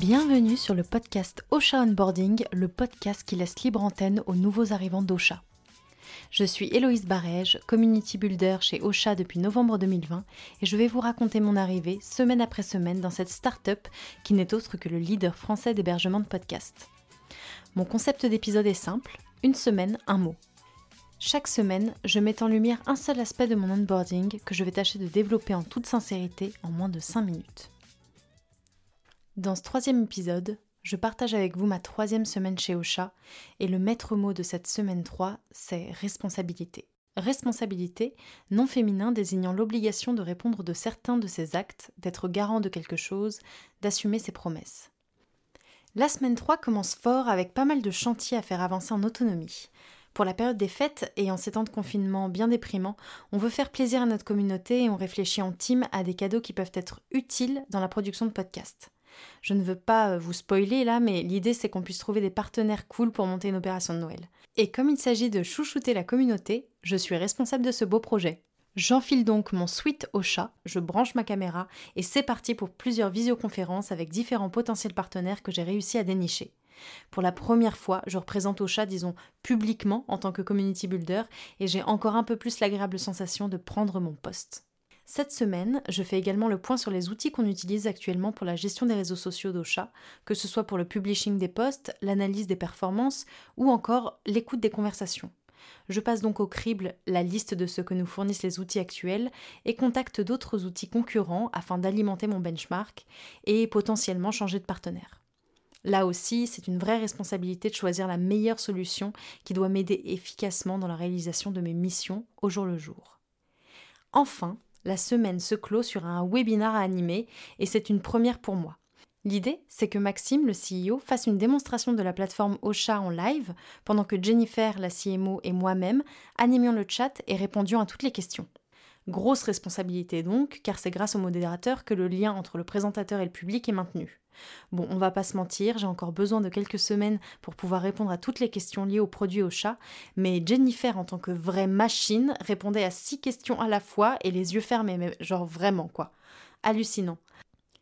Bienvenue sur le podcast Ocha Onboarding, le podcast qui laisse libre antenne aux nouveaux arrivants d'Ocha. Je suis Héloïse Barège, community builder chez Ocha depuis novembre 2020 et je vais vous raconter mon arrivée semaine après semaine dans cette start-up qui n'est autre que le leader français d'hébergement de podcasts. Mon concept d'épisode est simple, une semaine, un mot. Chaque semaine, je mets en lumière un seul aspect de mon onboarding que je vais tâcher de développer en toute sincérité en moins de 5 minutes. Dans ce troisième épisode, je partage avec vous ma troisième semaine chez Ocha et le maître mot de cette semaine 3, c'est responsabilité. Responsabilité, non féminin désignant l'obligation de répondre de certains de ses actes, d'être garant de quelque chose, d'assumer ses promesses. La semaine 3 commence fort avec pas mal de chantiers à faire avancer en autonomie. Pour la période des fêtes et en ces temps de confinement bien déprimants, on veut faire plaisir à notre communauté et on réfléchit en team à des cadeaux qui peuvent être utiles dans la production de podcasts. Je ne veux pas euh, vous spoiler là, mais l'idée c'est qu'on puisse trouver des partenaires cool pour monter une opération de Noël. Et comme il s'agit de chouchouter la communauté, je suis responsable de ce beau projet. J'enfile donc mon suite au chat, je branche ma caméra et c'est parti pour plusieurs visioconférences avec différents potentiels partenaires que j'ai réussi à dénicher. Pour la première fois, je représente au chat, disons, publiquement en tant que community builder et j'ai encore un peu plus l'agréable sensation de prendre mon poste. Cette semaine, je fais également le point sur les outils qu'on utilise actuellement pour la gestion des réseaux sociaux d'Ocha, que ce soit pour le publishing des posts, l'analyse des performances ou encore l'écoute des conversations. Je passe donc au crible la liste de ce que nous fournissent les outils actuels et contacte d'autres outils concurrents afin d'alimenter mon benchmark et potentiellement changer de partenaire. Là aussi, c'est une vraie responsabilité de choisir la meilleure solution qui doit m'aider efficacement dans la réalisation de mes missions au jour le jour. Enfin, la semaine se clôt sur un webinar à animer et c'est une première pour moi. L'idée, c'est que Maxime, le CEO, fasse une démonstration de la plateforme Ocha en live, pendant que Jennifer, la CMO, et moi-même animions le chat et répondions à toutes les questions. Grosse responsabilité donc, car c'est grâce au modérateur que le lien entre le présentateur et le public est maintenu. Bon, on va pas se mentir, j'ai encore besoin de quelques semaines pour pouvoir répondre à toutes les questions liées au produit au chat, mais Jennifer, en tant que vraie machine, répondait à six questions à la fois et les yeux fermés, mais genre vraiment quoi. Hallucinant.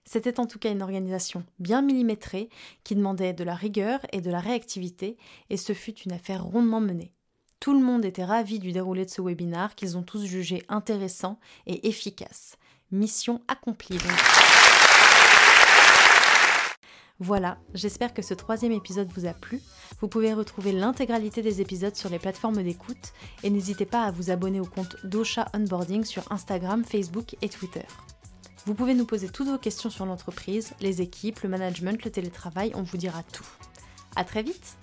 C'était en tout cas une organisation bien millimétrée qui demandait de la rigueur et de la réactivité, et ce fut une affaire rondement menée. Tout le monde était ravi du déroulé de ce webinar qu'ils ont tous jugé intéressant et efficace. Mission accomplie Voilà, j'espère que ce troisième épisode vous a plu. Vous pouvez retrouver l'intégralité des épisodes sur les plateformes d'écoute et n'hésitez pas à vous abonner au compte d'Ocha Onboarding sur Instagram, Facebook et Twitter. Vous pouvez nous poser toutes vos questions sur l'entreprise, les équipes, le management, le télétravail, on vous dira tout. À très vite